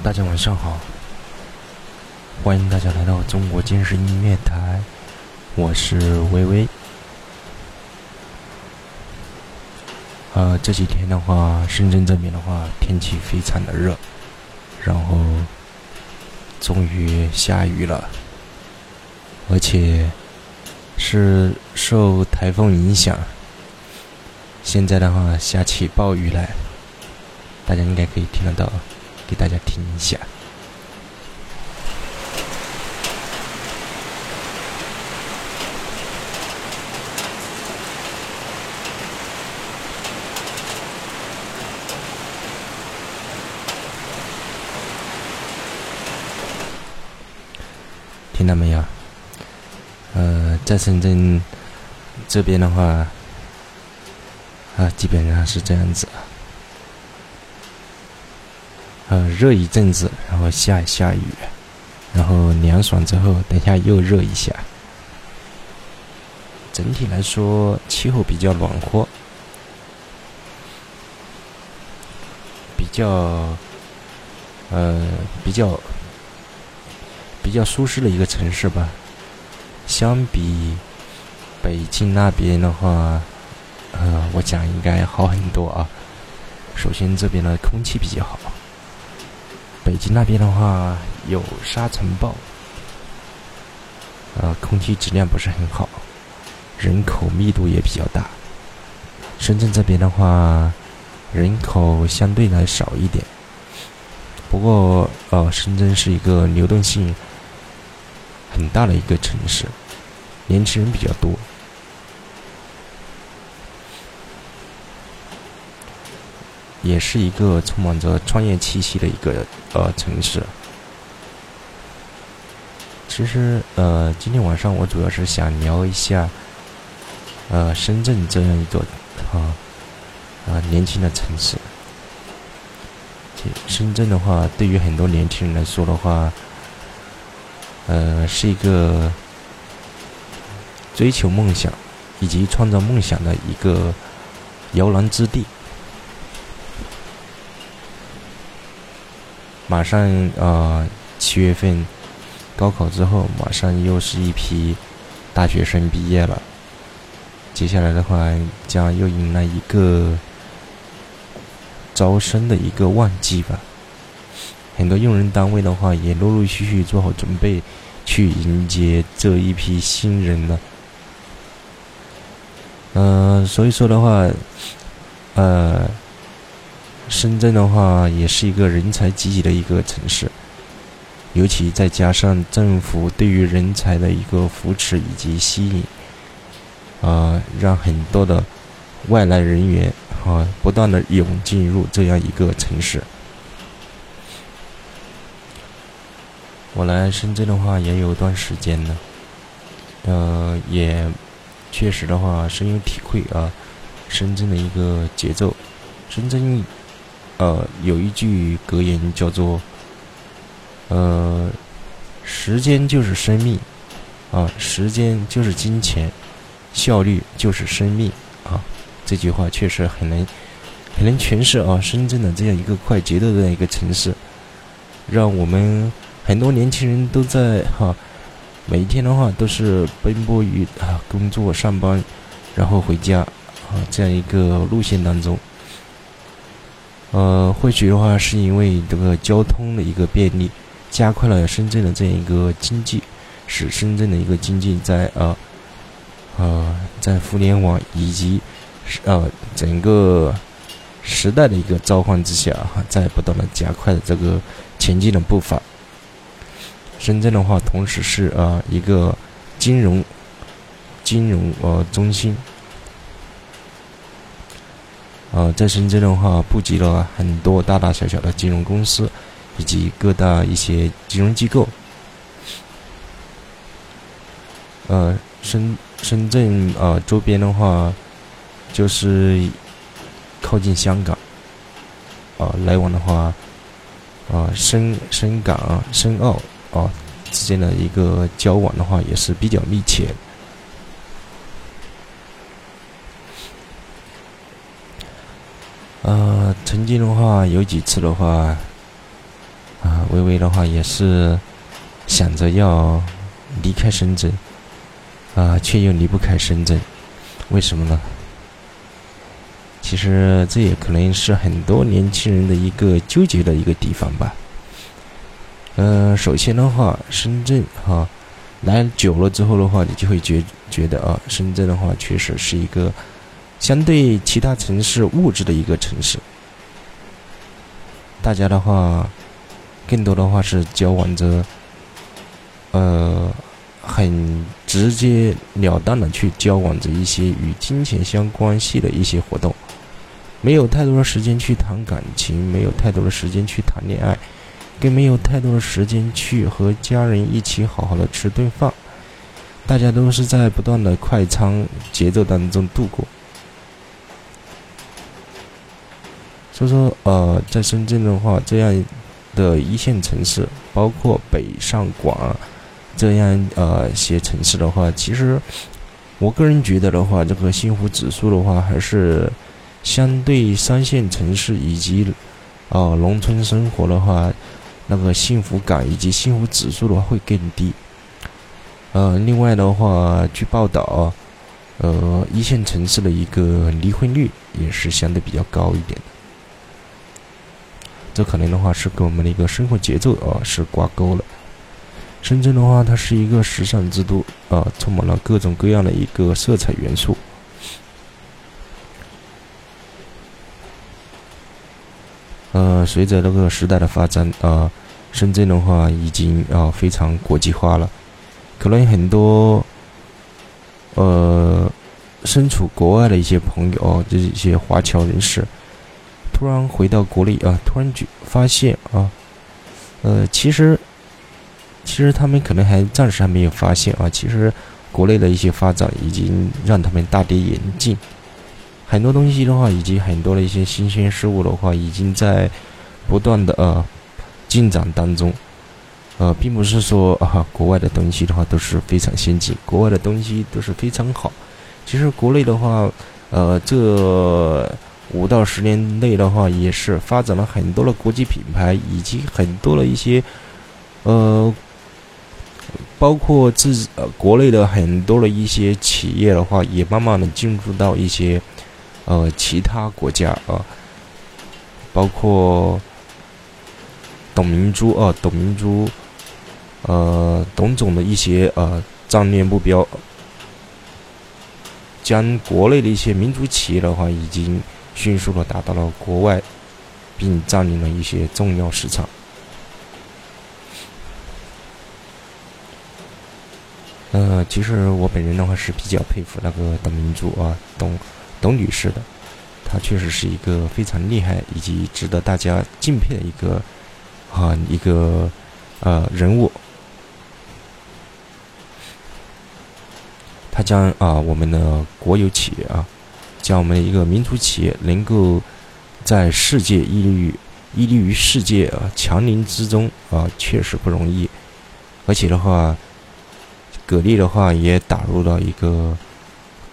大家晚上好，欢迎大家来到中国今日音乐台，我是微微。呃，这几天的话，深圳这边的话，天气非常的热，然后终于下雨了，而且是受台风影响，现在的话下起暴雨来，大家应该可以听得到。给大家听一下，听到没有？呃，在深圳这边的话，啊，基本上是这样子。呃，热一阵子，然后下一下雨，然后凉爽之后，等下又热一下。整体来说，气候比较暖和，比较呃比较比较舒适的一个城市吧。相比北京那边的话，呃，我讲应该好很多啊。首先，这边的空气比较好。北京那边的话有沙尘暴，呃，空气质量不是很好，人口密度也比较大。深圳这边的话，人口相对来少一点，不过呃，深圳是一个流动性很大的一个城市，年轻人比较多。也是一个充满着创业气息的一个呃城市。其实呃，今天晚上我主要是想聊一下呃深圳这样一个啊啊年轻的城市。深圳的话，对于很多年轻人来说的话，呃，是一个追求梦想以及创造梦想的一个摇篮之地。马上呃七月份高考之后，马上又是一批大学生毕业了。接下来的话，将又迎来一个招生的一个旺季吧。很多用人单位的话，也陆陆续续做好准备，去迎接这一批新人了。嗯，所以说的话，呃。深圳的话，也是一个人才济济的一个城市，尤其再加上政府对于人才的一个扶持以及吸引，啊，让很多的外来人员啊不断的涌进入这样一个城市。我来深圳的话也有段时间了，呃，也确实的话深有体会啊，深圳的一个节奏，深圳。呃，有一句格言叫做“呃，时间就是生命，啊，时间就是金钱，效率就是生命”啊，这句话确实很能很能诠释啊，深圳的这样一个快节奏的这样一个城市，让我们很多年轻人都在哈，每一天的话都是奔波于啊工作上班，然后回家啊这样一个路线当中。呃，或许的话，是因为这个交通的一个便利，加快了深圳的这样一个经济，使深圳的一个经济在呃呃在互联网以及呃整个时代的一个召唤之下，哈，在不断的加快了这个前进的步伐。深圳的话，同时是啊一个金融金融呃中心。呃，在深圳的话，布局了很多大大小小的金融公司，以及各大一些金融机构。呃，深深圳啊周边的话，就是靠近香港，啊，来往的话，啊，深深港、深澳啊之间的一个交往的话，也是比较密切。呃，曾经的话，有几次的话，啊，微微的话也是想着要离开深圳，啊，却又离不开深圳，为什么呢？其实这也可能是很多年轻人的一个纠结的一个地方吧。呃，首先的话，深圳哈来久了之后的话，你就会觉觉得啊，深圳的话确实是一个相对其他城市物质的一个城市。大家的话，更多的话是交往着，呃，很直接了当的去交往着一些与金钱相关系的一些活动。没有太多的时间去谈感情，没有太多的时间去谈恋爱，更没有太多的时间去和家人一起好好的吃顿饭。大家都是在不断的快餐节奏当中度过。所以说，呃，在深圳的话，这样的一线城市，包括北上广这样呃些城市的话，其实我个人觉得的话，这个幸福指数的话，还是。相对三线城市以及，啊农村生活的话，那个幸福感以及幸福指数的话会更低。呃，另外的话，据报道，呃，一线城市的一个离婚率也是相对比较高一点的。这可能的话是跟我们的一个生活节奏啊是挂钩了。深圳的话，它是一个时尚之都啊，充满了各种各样的一个色彩元素。呃，随着那个时代的发展，啊，深圳的话已经啊非常国际化了。可能很多呃身处国外的一些朋友，就是一些华侨人士，突然回到国内啊，突然就发现啊，呃，其实其实他们可能还暂时还没有发现啊，其实国内的一些发展已经让他们大跌眼镜。很多东西的话，以及很多的一些新鲜事物的话，已经在不断的呃进展当中。呃，并不是说啊，国外的东西的话都是非常先进，国外的东西都是非常好。其实国内的话，呃，这五到十年内的话，也是发展了很多的国际品牌，以及很多的一些呃，包括自呃国内的很多的一些企业的话，也慢慢的进入到一些。呃，其他国家啊，包括董明珠啊，董明珠，呃，董总的一些呃战略目标，将国内的一些民族企业的话，已经迅速的达到了国外，并占领了一些重要市场。呃，其实我本人的话是比较佩服那个董明珠啊，董。董女士的，她确实是一个非常厉害以及值得大家敬佩的一个啊一个呃人物。她将啊我们的国有企业啊，将我们的一个民族企业能够在世界屹立于屹立于世界啊强林之中啊，确实不容易。而且的话，格力的话也打入到一个。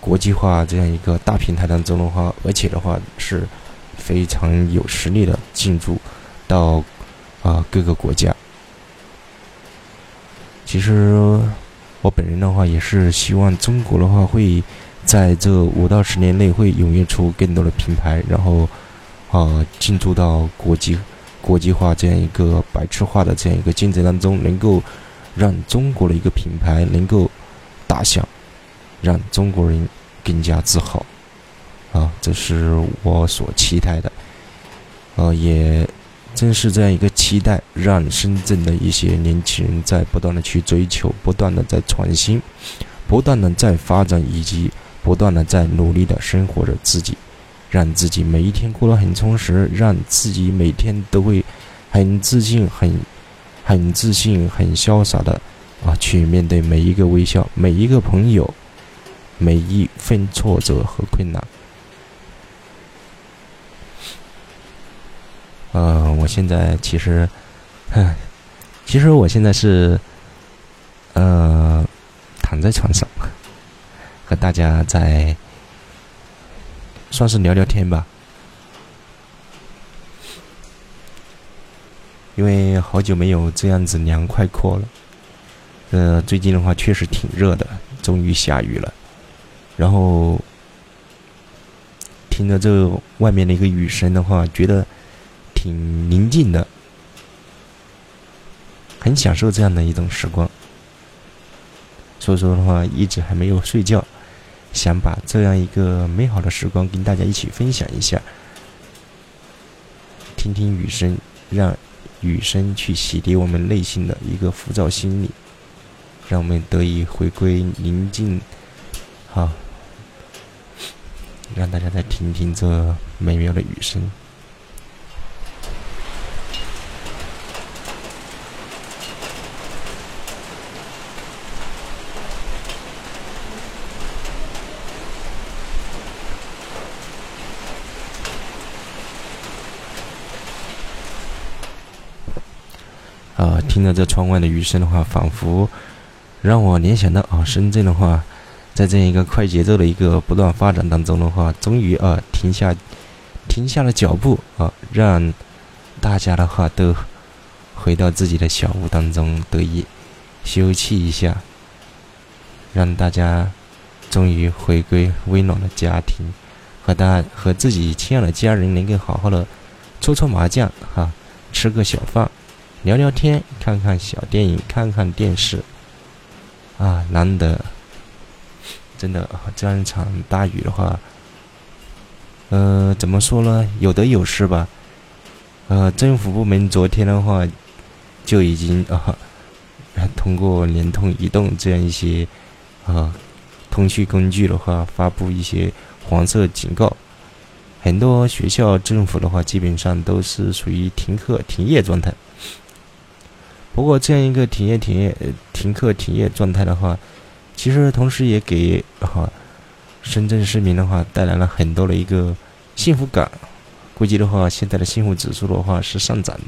国际化这样一个大平台当中的话，而且的话是非常有实力的进驻到啊各个国家。其实我本人的话也是希望中国的话会在这五到十年内会涌现出更多的品牌，然后啊进驻到国际国际化这样一个白痴化的这样一个竞争当中，能够让中国的一个品牌能够打响。让中国人更加自豪，啊，这是我所期待的，呃，也正是这样一个期待，让深圳的一些年轻人在不断的去追求，不断的在创新，不断的在发展，以及不断的在努力的生活着自己，让自己每一天过得很充实，让自己每天都会很自信、很很自信、很潇洒的啊，去面对每一个微笑，每一个朋友。每一份挫折和困难，呃，我现在其实，其实我现在是，呃，躺在床上，和大家在，算是聊聊天吧。因为好久没有这样子凉快过了。呃，最近的话确实挺热的，终于下雨了。然后听着这外面的一个雨声的话，觉得挺宁静的，很享受这样的一种时光。所以说的话，一直还没有睡觉，想把这样一个美好的时光跟大家一起分享一下，听听雨声，让雨声去洗涤我们内心的一个浮躁心理，让我们得以回归宁静。好，让大家再听听这美妙的雨声。啊，听着这窗外的雨声的话，仿佛让我联想到啊，深圳的话，在这样一个快节奏的一个不断发展当中的话，终于啊停下停下了脚步啊，让大家的话都回到自己的小屋当中得以休憩一下，让大家终于回归温暖的家庭，和大和自己亲爱的家人能够好好的搓搓麻将哈，吃个小饭。聊聊天，看看小电影，看看电视，啊，难得，真的这样一场大雨的话，呃，怎么说呢？有得有失吧。呃，政府部门昨天的话就已经啊，通过联通、移动这样一些啊通讯工具的话，发布一些黄色警告，很多学校、政府的话基本上都是属于停课、停业状态。不过，这样一个停业、停业、停课、停业状态的话，其实同时也给哈深圳市民的话带来了很多的一个幸福感。估计的话，现在的幸福指数的话是上涨的，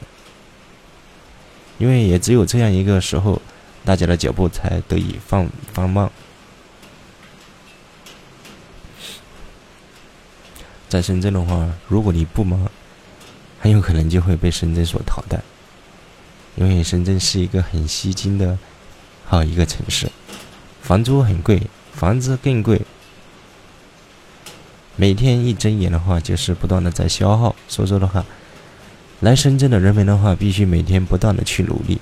因为也只有这样一个时候，大家的脚步才得以放放慢。在深圳的话，如果你不忙，很有可能就会被深圳所淘汰。因为深圳是一个很吸金的好一个城市，房租很贵，房子更贵。每天一睁眼的话，就是不断的在消耗。所以说的话，来深圳的人们的话，必须每天不断的去努力。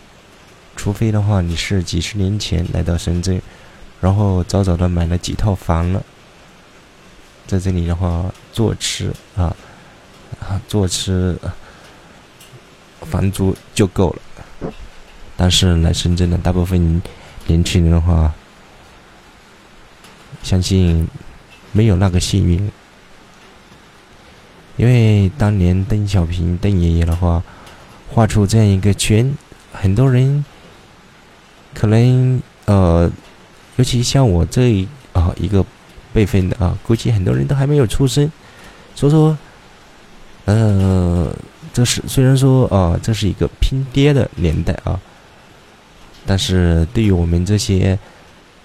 除非的话，你是几十年前来到深圳，然后早早的买了几套房了，在这里的话坐吃啊啊，坐吃，房租就够了。但是来深圳的大部分年轻人的话，相信没有那个幸运，因为当年邓小平邓爷爷的话画出这样一个圈，很多人可能呃，尤其像我这一啊一个辈分的啊，估计很多人都还没有出生，所以说，呃，这是虽然说啊，这是一个拼爹的年代啊。但是对于我们这些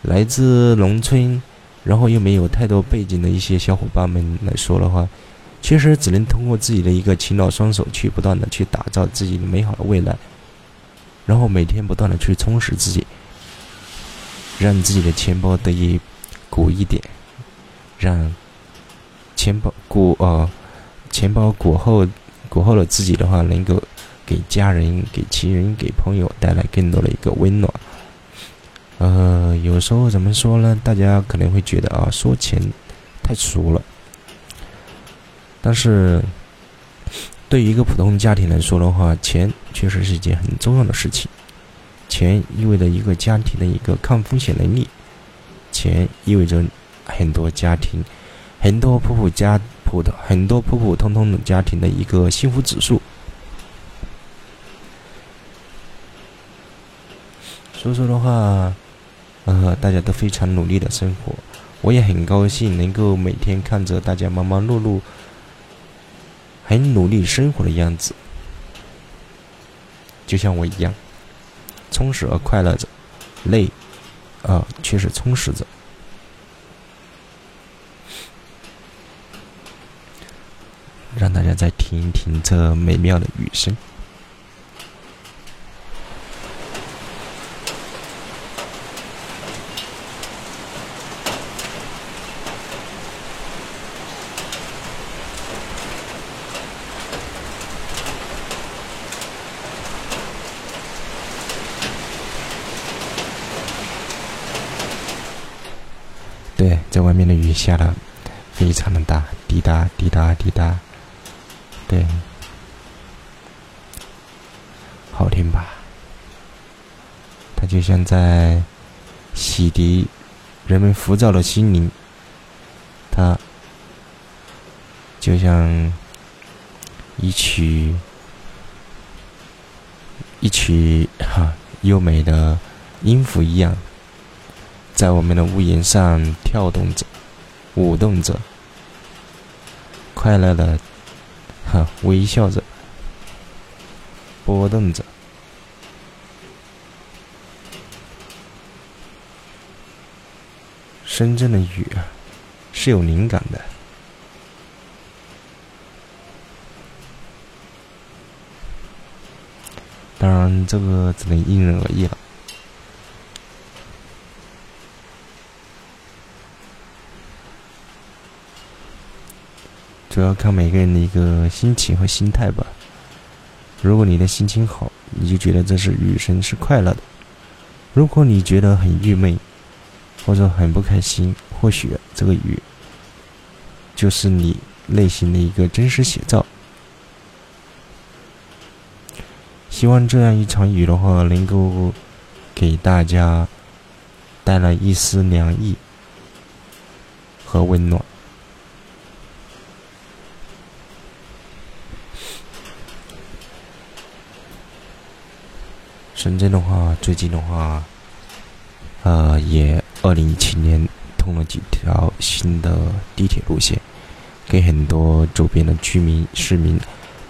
来自农村，然后又没有太多背景的一些小伙伴们来说的话，确实只能通过自己的一个勤劳双手去不断的去打造自己的美好的未来，然后每天不断的去充实自己，让自己的钱包得以鼓一点，让钱包鼓呃钱包鼓后鼓后的自己的话能够。给家人、给亲人、给朋友带来更多的一个温暖。呃，有时候怎么说呢？大家可能会觉得啊，说钱太俗了。但是，对于一个普通家庭来说的话，钱确实是一件很重要的事情。钱意味着一个家庭的一个抗风险能力，钱意味着很多家庭、很多普普家普的、很多普普通通的家庭的一个幸福指数。所以说的话，呃，大家都非常努力的生活，我也很高兴能够每天看着大家忙忙碌碌、很努力生活的样子，就像我一样，充实而快乐着，累，啊，却是充实着。让大家再听一听这美妙的雨声。对，在外面的雨下的非常的大，滴答滴答滴答，对，好听吧？它就像在洗涤人们浮躁的心灵，它就像一曲一曲哈优美的音符一样，在我们的屋檐上跳动着、舞动着，快乐的哈微笑着、波动着。深圳的雨啊，是有灵感的。当然，这个只能因人而异了。主要看每个人的一个心情和心态吧。如果你的心情好，你就觉得这是雨声是快乐的；如果你觉得很郁闷，或者很不开心，或许这个雨就是你内心的一个真实写照。希望这样一场雨的话，能够给大家带来一丝凉意和温暖。深圳的话，最近的话，呃，也。二零一七年通了几条新的地铁路线，给很多周边的居民市民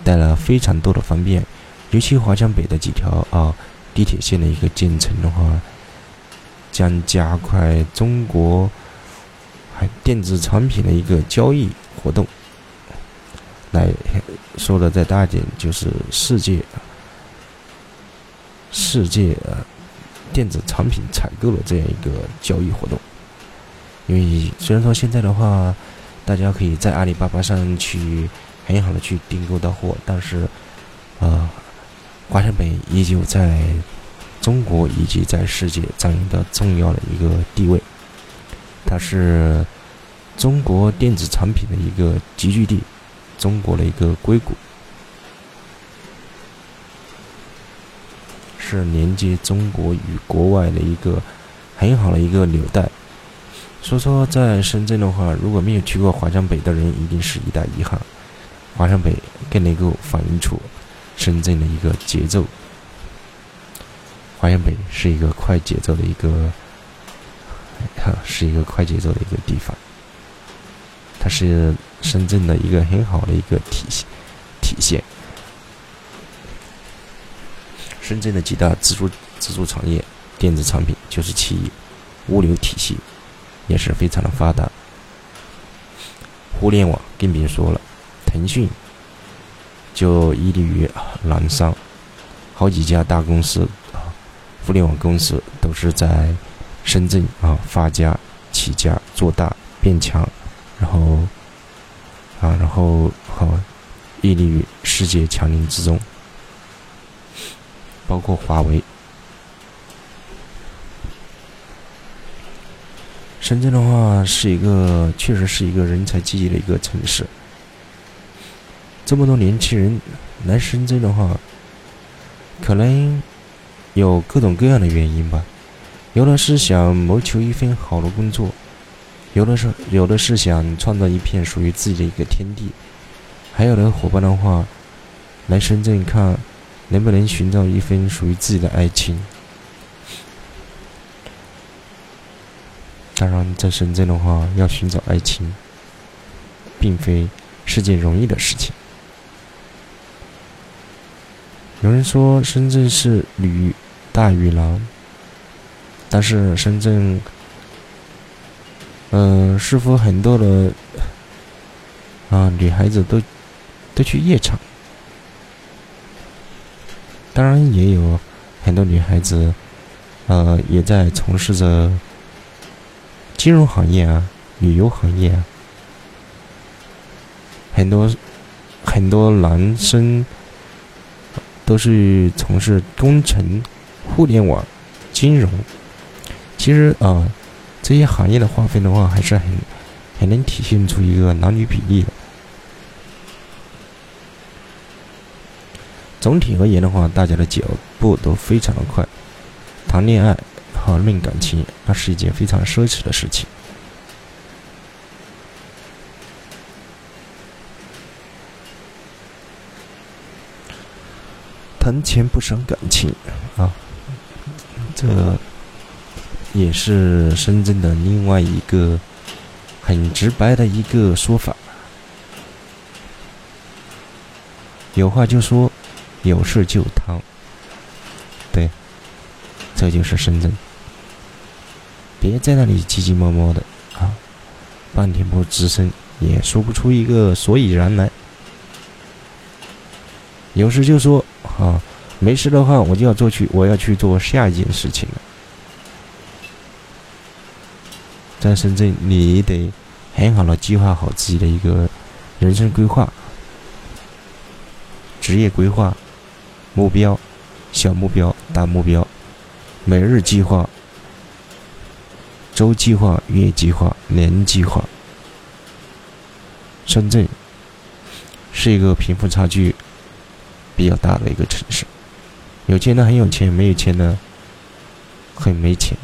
带来了非常多的方便。尤其华强北的几条啊地铁线的一个建成的话，将加快中国还电子产品的一个交易活动。来说的再大一点，就是世界世界呃。电子产品采购的这样一个交易活动，因为虽然说现在的话，大家可以在阿里巴巴上去很好的去订购到货，但是，呃，华强北依旧在中国以及在世界占有的重要的一个地位，它是中国电子产品的一个集聚地，中国的一个硅谷。是连接中国与国外的一个很好的一个纽带。所以说，在深圳的话，如果没有去过华强北的人，一定是一大遗憾。华强北更能够反映出深圳的一个节奏。华强北是一个快节奏的一个，是一个快节奏的一个地方。它是深圳的一个很好的一个体现体现。深圳的几大支柱支柱产业，电子产品就是其一，物流体系也是非常的发达。互联网更别说了，腾讯就屹立于南山，好几家大公司啊，互联网公司都是在深圳啊发家、起家、做大、变强，然后啊，然后好屹立于世界强林之中。包括华为，深圳的话是一个，确实是一个人才济济的一个城市。这么多年轻人来深圳的话，可能有各种各样的原因吧。有的是想谋求一份好的工作，有的是有的是想创造一片属于自己的一个天地，还有的伙伴的话来深圳看。能不能寻找一份属于自己的爱情？当然，在深圳的话，要寻找爱情，并非是件容易的事情。有人说深圳是女大于男，但是深圳，嗯，似乎很多的啊女孩子都都去夜场？当然也有很多女孩子，呃，也在从事着金融行业啊、旅游行业啊。很多很多男生都是从事工程、互联网、金融。其实啊，这些行业的划分的话，还是很很能体现出一个男女比例的。总体而言的话，大家的脚步都非常的快，谈恋爱和论感情，那是一件非常奢侈的事情。谈钱不伤感情啊，这也是深圳的另外一个很直白的一个说法。有话就说。有事就谈，对，这就是深圳。别在那里急急忙忙的啊，半天不吱声，也说不出一个所以然来。有事就说啊，没事的话我就要做去，我要去做下一件事情了。在深圳，你得很好的计划好自己的一个人生规划、职业规划。目标，小目标，大目标，每日计划、周计划、月计划、年计划。深圳是一个贫富差距比较大的一个城市，有钱的很有钱，没有钱的很没钱。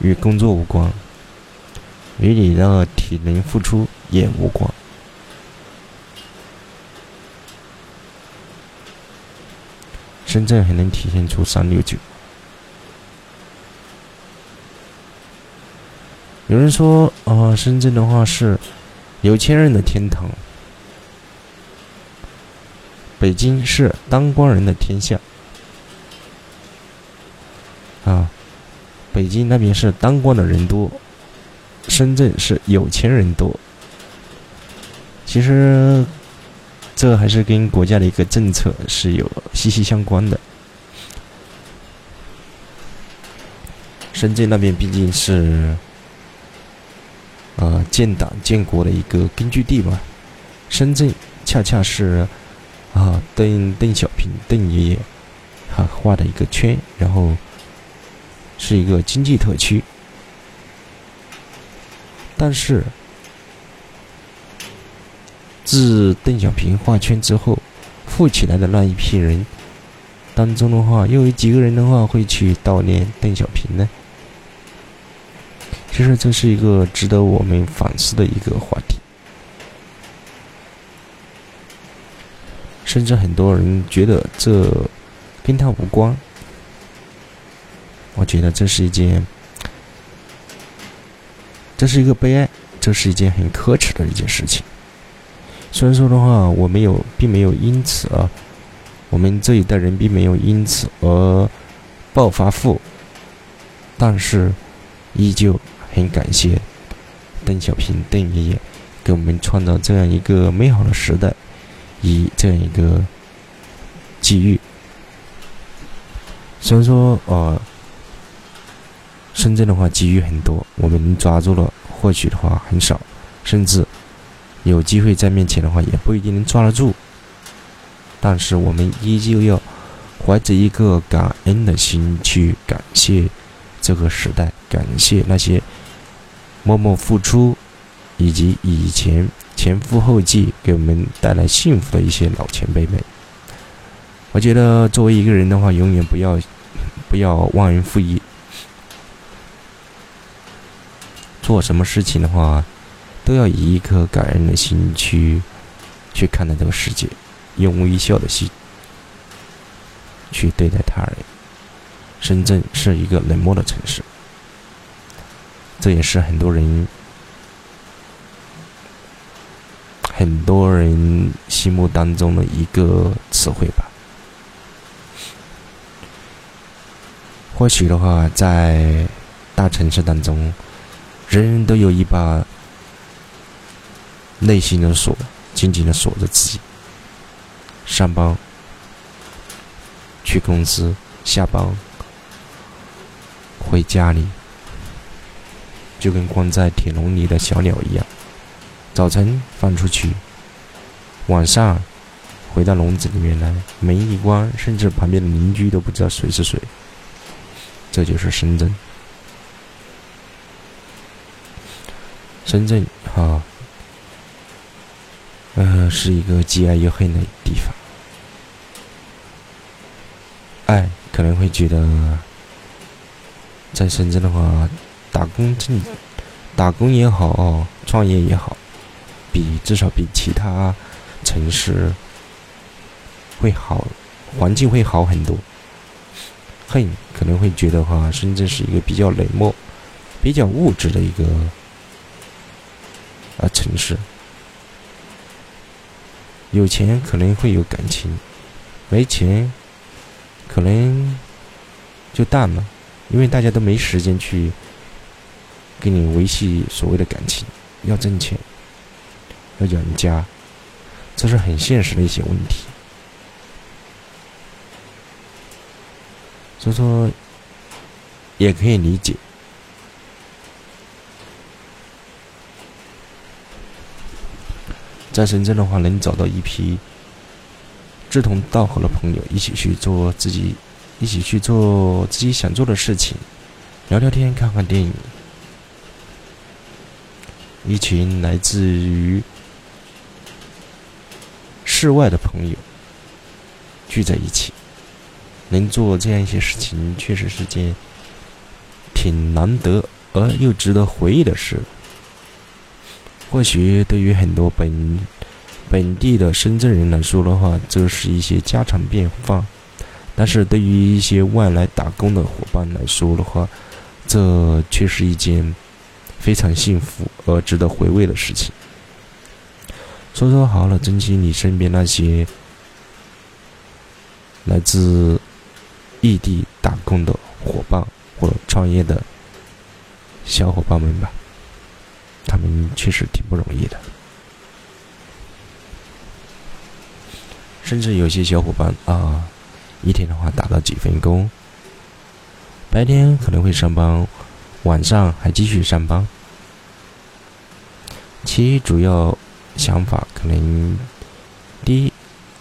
与工作无关，与你的体能付出也无关。深圳还能体现出三六九。有人说，啊，深圳的话是有钱人的天堂，北京是当官人的天下。啊，北京那边是当官的人多，深圳是有钱人多。其实。这还是跟国家的一个政策是有息息相关的。深圳那边毕竟是，呃，建党建国的一个根据地嘛。深圳恰恰是，啊，邓邓小平邓爷爷，他画的一个圈，然后是一个经济特区，但是。自邓小平画圈之后，富起来的那一批人当中的话，又有几个人的话会去悼念邓小平呢？其实这是一个值得我们反思的一个话题。甚至很多人觉得这跟他无关。我觉得这是一件，这是一个悲哀，这是一件很可耻的一件事情。虽然说的话，我没有，并没有因此啊，我们这一代人并没有因此而暴发户，但是依旧很感谢邓小平邓爷爷给我们创造这样一个美好的时代，以这样一个机遇。虽然说呃，深圳的话机遇很多，我们抓住了，获取的话很少，甚至。有机会在面前的话，也不一定能抓得住。但是我们依旧要怀着一个感恩的心去感谢这个时代，感谢那些默默付出以及以前前赴后继给我们带来幸福的一些老前辈们。我觉得作为一个人的话，永远不要不要忘恩负义，做什么事情的话。都要以一颗感恩的心去去看待这个世界，用微笑的心去对待他人。深圳是一个冷漠的城市，这也是很多人很多人心目当中的一个词汇吧。或许的话，在大城市当中，人人都有一把。内心的锁，紧紧的锁着自己。上班去公司，下班回家里，就跟关在铁笼里的小鸟一样。早晨放出去，晚上回到笼子里面来，门一关，甚至旁边的邻居都不知道谁是谁。这就是深圳。深圳哈。呃，是一个既爱又恨的地方。爱可能会觉得，在深圳的话，打工挣，打工也好，创业也好，比至少比其他城市会好，环境会好很多。恨可能会觉得话，深圳是一个比较冷漠、比较物质的一个啊城市。有钱可能会有感情，没钱可能就淡了，因为大家都没时间去跟你维系所谓的感情，要挣钱，要养家，这是很现实的一些问题。所以说，也可以理解，在深圳的话，能找到一批志同道合的朋友，一起去做自己，一起去做自己想做的事情，聊聊天，看看电影，一群来自于室外的朋友聚在一起。能做这样一些事情，确实是件挺难得而又值得回忆的事。或许对于很多本本地的深圳人来说的话，这是一些家常便饭；但是对于一些外来打工的伙伴来说的话，这却是一件非常幸福而值得回味的事情。说说好了，珍惜你身边那些来自。异地打工的伙伴或创业的小伙伴们吧，他们确实挺不容易的。甚至有些小伙伴啊，一天的话打到几份工，白天可能会上班，晚上还继续上班。其主要想法可能第一，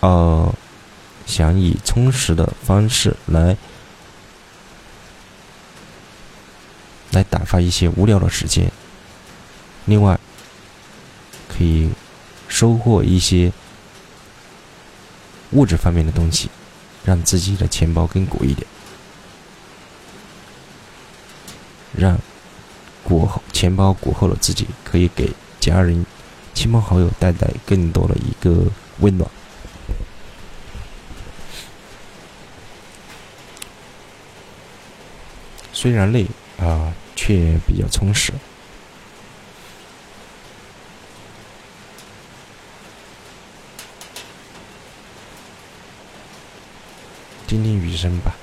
呃。想以充实的方式来来打发一些无聊的时间，另外可以收获一些物质方面的东西，让自己的钱包更鼓一点，让鼓后钱包鼓后的自己可以给家人、亲朋好友带来更多的一个温暖。虽然累啊，却比较充实。听听雨声吧。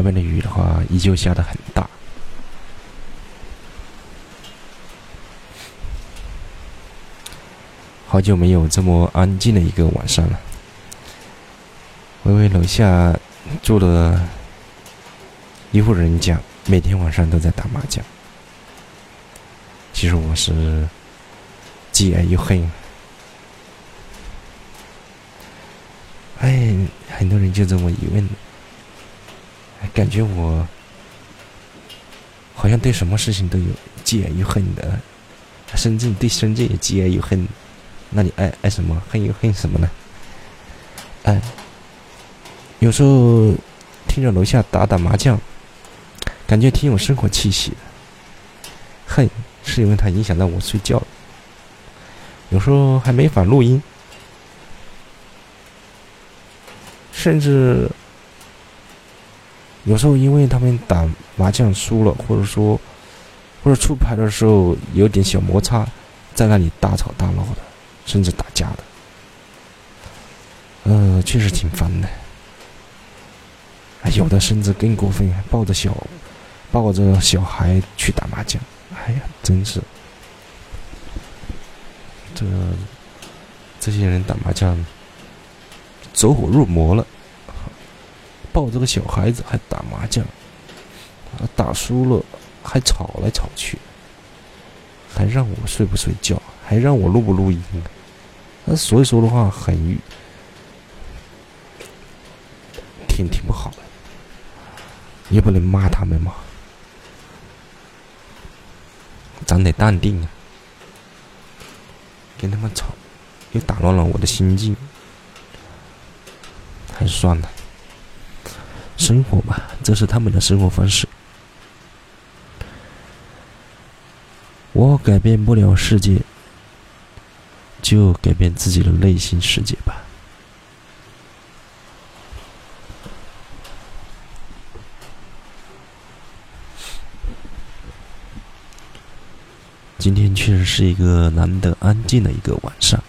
外面的雨的就，下的很大。好久没有这么安静的一个晚上了。微微楼下住的一户人家，每天晚上都在打麻将。其实我是既爱又恨。哎，很多人就这么疑问。感觉我好像对什么事情都有既爱又恨的。深圳对深圳也既爱又恨，那你爱爱什么？恨又恨什么呢？哎，有时候听着楼下打打麻将，感觉挺有生活气息的。恨是因为它影响到我睡觉，有时候还没法录音，甚至。有时候因为他们打麻将输了，或者说，或者出牌的时候有点小摩擦，在那里大吵大闹的，甚至打架的，呃，确实挺烦的。有的甚至更过分，还抱着小抱着小孩去打麻将。哎呀，真是，这这些人打麻将走火入魔了，抱着个小孩子还打麻将，打输了还吵来吵去。还让我睡不睡觉，还让我录不录音？那所以说的话，很挺挺不好的，也不能骂他们嘛，咱得淡定啊。跟他们吵，又打乱了我的心境，还是算了，生活吧，这是他们的生活方式。我改变不了世界，就改变自己的内心世界吧。今天确实是一个难得安静的一个晚上，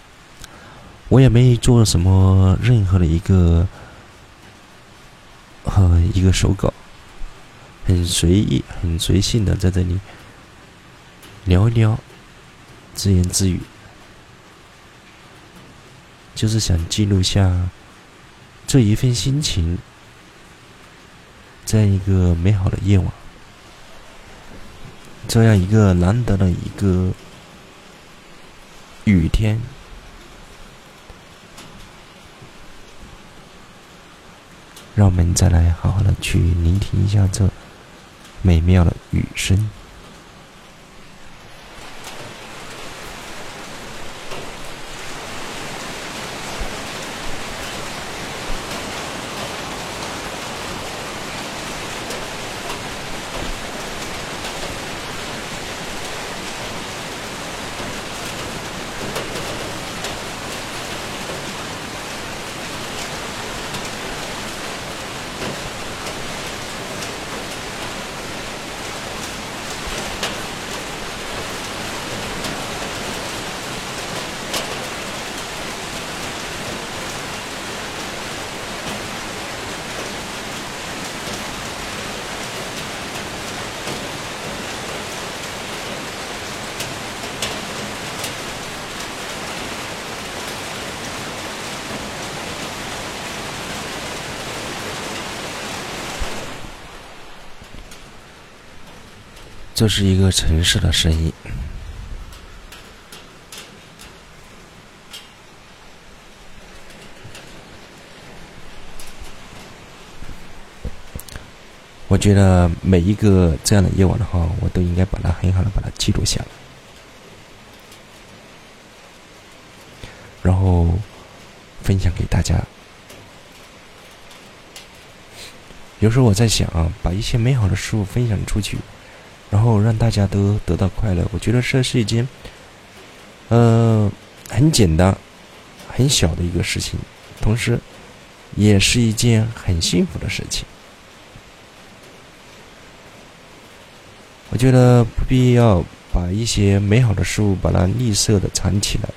我也没做什么任何的一个和一个手稿，很随意、很随性的在这里。聊一聊，自言自语，就是想记录下这一份心情，在一个美好的夜晚，这样一个难得的一个雨天，让我们再来好好的去聆听一下这美妙的雨声。这是一个城市的声音。我觉得每一个这样的夜晚的话，我都应该把它很好的把它记录下来，然后分享给大家。有时候我在想啊，把一些美好的事物分享出去。然后让大家都得到快乐，我觉得这是一件，呃，很简单、很小的一个事情，同时，也是一件很幸福的事情。我觉得不必要把一些美好的事物把它吝啬的藏起来，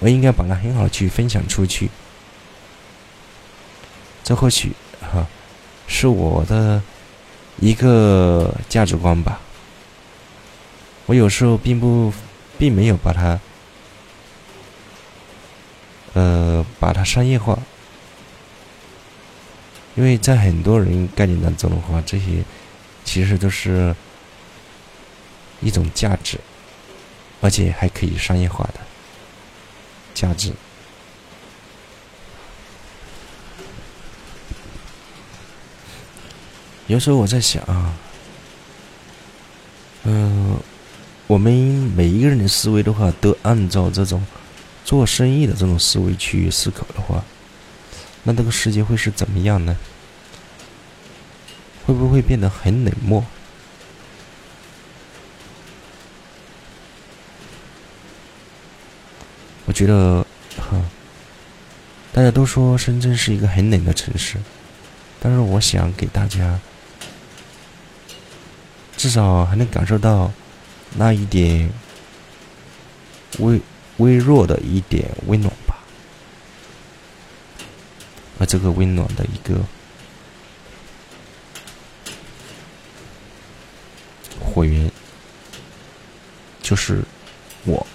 而应该把它很好去分享出去。这或许哈，是我的一个价值观吧。我有时候并不，并没有把它，呃，把它商业化，因为在很多人概念当中的话，这些其实都是一种价值，而且还可以商业化的价值。有时候我在想啊，嗯。我们每一个人的思维的话，都按照这种做生意的这种思维去思考的话，那这个世界会是怎么样呢？会不会变得很冷漠？我觉得，哈，大家都说深圳是一个很冷的城市，但是我想给大家，至少还能感受到。那一点微微弱的一点温暖吧。而这个温暖的一个火源，就是我。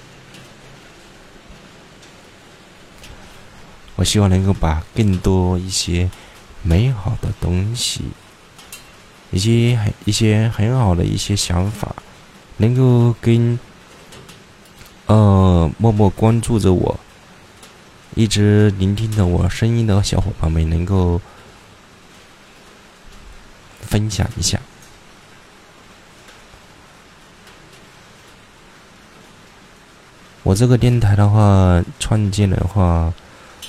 我希望能够把更多一些美好的东西，以及很一些很好的一些想法，能够跟呃默默关注着我、一直聆听着我声音的小伙伴们能够分享一下。我这个电台的话，创建的话。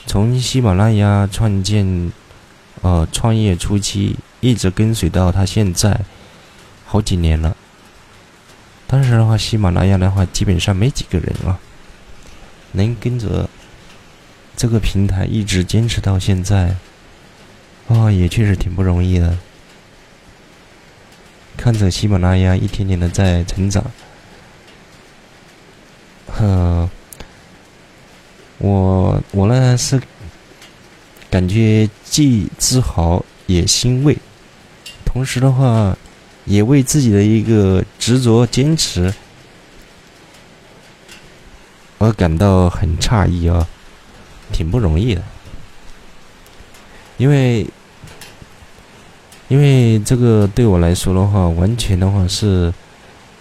从喜马拉雅创建，呃，创业初期一直跟随到他现在，好几年了。当时的话，喜马拉雅的话基本上没几个人啊，能跟着这个平台一直坚持到现在，啊，也确实挺不容易的。看着喜马拉雅一天天的在成长，呵。我我呢是感觉既自豪也欣慰，同时的话也为自己的一个执着坚持而感到很诧异啊，挺不容易的，因为因为这个对我来说的话，完全的话是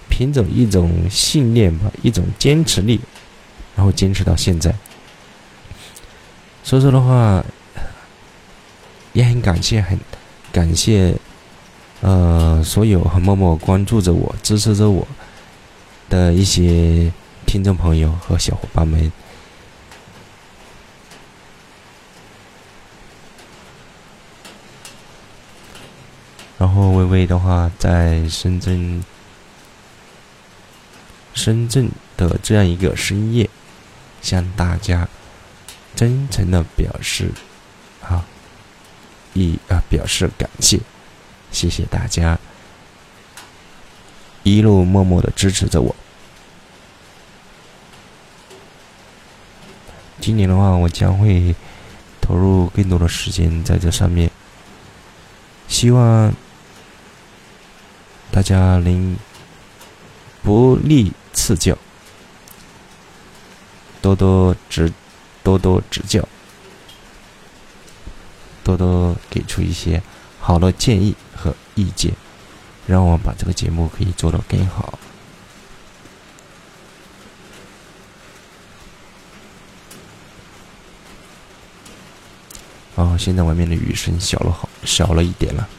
凭着一种信念吧，一种坚持力，然后坚持到现在。所以说的话，也很感谢，很感谢，呃，所有和默默关注着我、支持着我的一些听众朋友和小伙伴们。然后微微的话，在深圳，深圳的这样一个深夜，向大家。真诚的表示，啊，一啊表示感谢，谢谢大家一路默默的支持着我。今年的话，我将会投入更多的时间在这上面，希望大家能不吝赐教，多多指。多多指教，多多给出一些好的建议和意见，让我把这个节目可以做得更好。哦，现在外面的雨声小了好，小了一点了。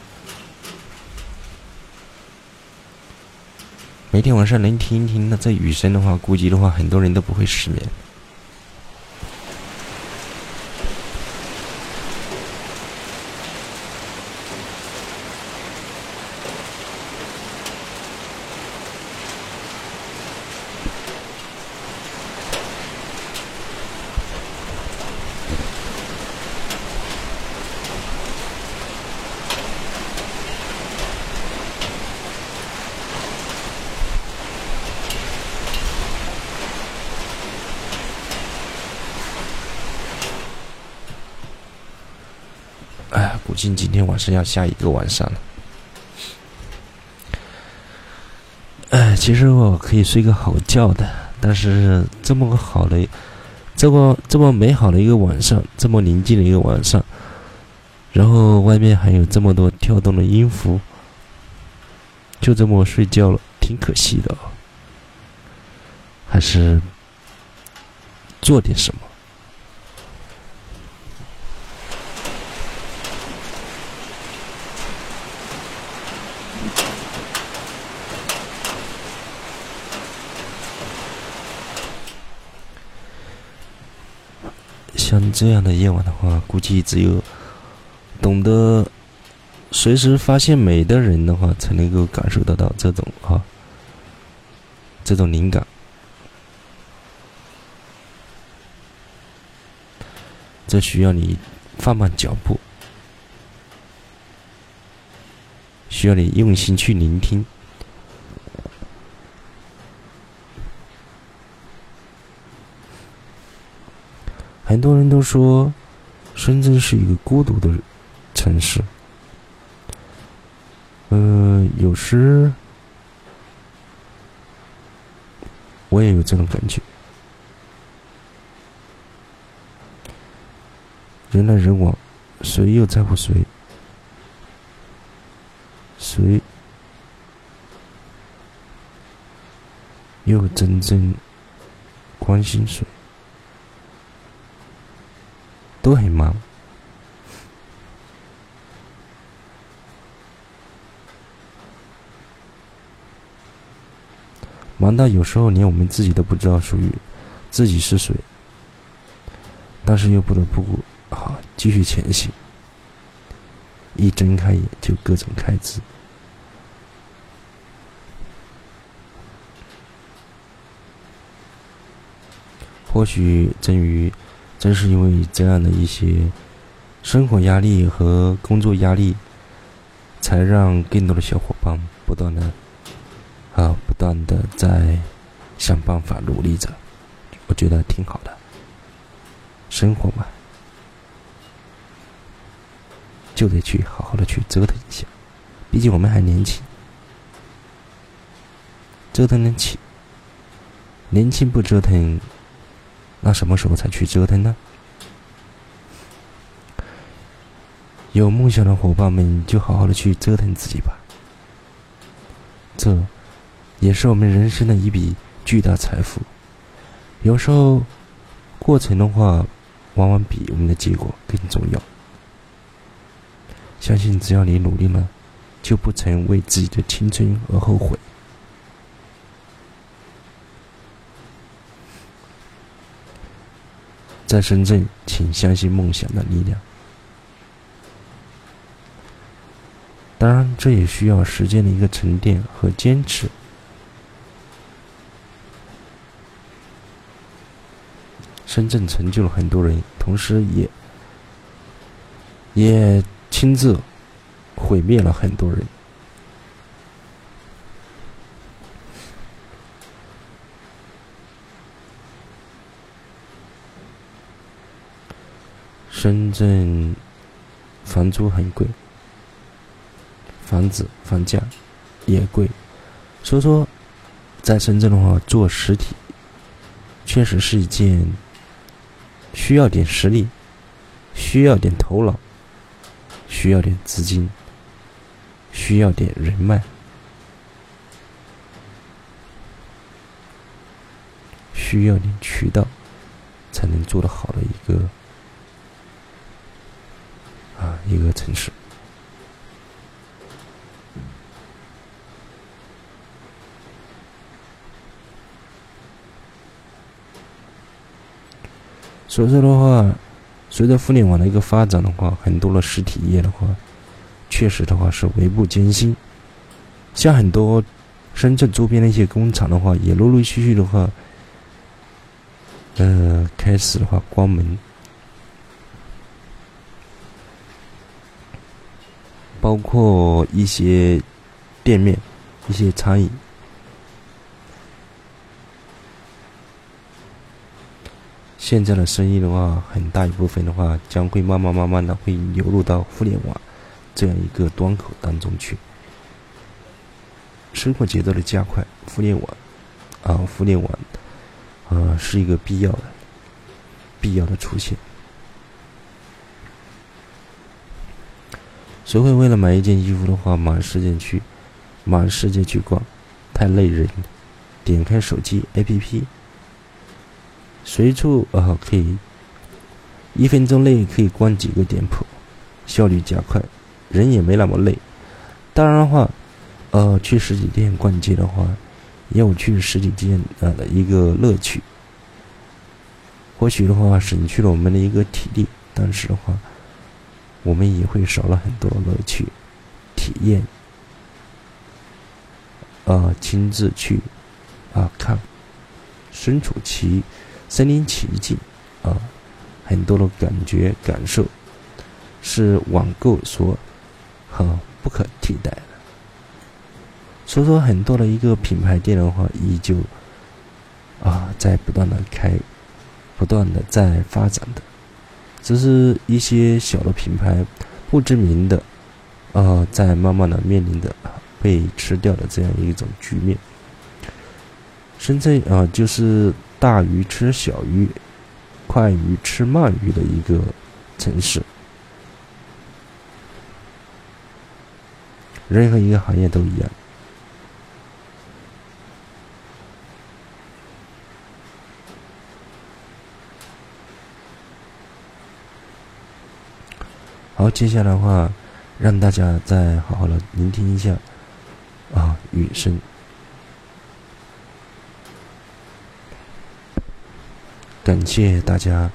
每天晚上能听一听那这雨声的话，估计的话，很多人都不会失眠。估计今天晚上要下一个晚上了。哎，其实我可以睡个好觉的，但是这么个好的、这么这么美好的一个晚上，这么宁静的一个晚上，然后外面还有这么多跳动的音符，就这么睡觉了，挺可惜的。还是做点什么。像这样的夜晚的话，估计只有懂得随时发现美的人的话，才能够感受得到这种哈，这种灵感。这需要你放慢脚步，需要你用心去聆听。很多人都说深圳是一个孤独的城市。呃，有时我也有这种感觉。人来人往，谁又在乎谁？谁又真正关心谁？都很忙，忙到有时候连我们自己都不知道属于自己是谁，但是又不得不啊继续前行。一睁开眼就各种开支，或许正于正是因为这样的一些生活压力和工作压力，才让更多的小伙伴不断的啊不断的在想办法努力着，我觉得挺好的，生活嘛。就得去好好的去折腾一下，毕竟我们还年轻，折腾得起。年轻不折腾，那什么时候才去折腾呢？有梦想的伙伴们，就好好的去折腾自己吧。这，也是我们人生的一笔巨大财富。有时候，过程的话，往往比我们的结果更重要。相信只要你努力了，就不曾为自己的青春而后悔。在深圳，请相信梦想的力量。当然，这也需要时间的一个沉淀和坚持。深圳成就了很多人，同时也也。亲自毁灭了很多人。深圳房租很贵，房子房价也贵，所以说，在深圳的话，做实体确实是一件需要点实力、需要点头脑。需要点资金，需要点人脉，需要点渠道，才能做得好的一个一个城市。所以说的话。随着互联网的一个发展的话，很多的实体业的话，确实的话是微步艰辛。像很多深圳周边的一些工厂的话，也陆陆续续的话，呃，开始的话关门，包括一些店面、一些餐饮。现在的生意的话，很大一部分的话，将会慢慢慢慢的会流入到互联网这样一个端口当中去。生活节奏的加快，互联网啊，互联网啊，是一个必要的、必要的出现。谁会为了买一件衣服的话，满世界去，满世界去逛，太累人。点开手机 APP。随处啊，可以一分钟内可以逛几个店铺，效率加快，人也没那么累。当然的话，呃，去实体店逛街的话，也有去实体店啊的一个乐趣。或许的话，省去了我们的一个体力，但是的话，我们也会少了很多乐趣体验。啊，亲自去啊看，身处其。身临其境，啊，很多的感觉感受是网购所很不可替代的。所以说，很多的一个品牌店的话，依旧啊在不断的开不断的在发展的，只是一些小的品牌不知名的，呃，在慢慢的面临着被吃掉的这样一种局面。深圳啊，就是大鱼吃小鱼，快鱼吃慢鱼的一个城市。任何一个行业都一样。好，接下来的话，让大家再好好的聆听一下啊雨声。感谢大家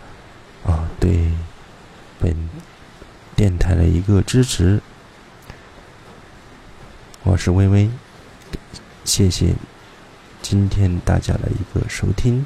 啊对本电台的一个支持，我是微微，谢谢今天大家的一个收听。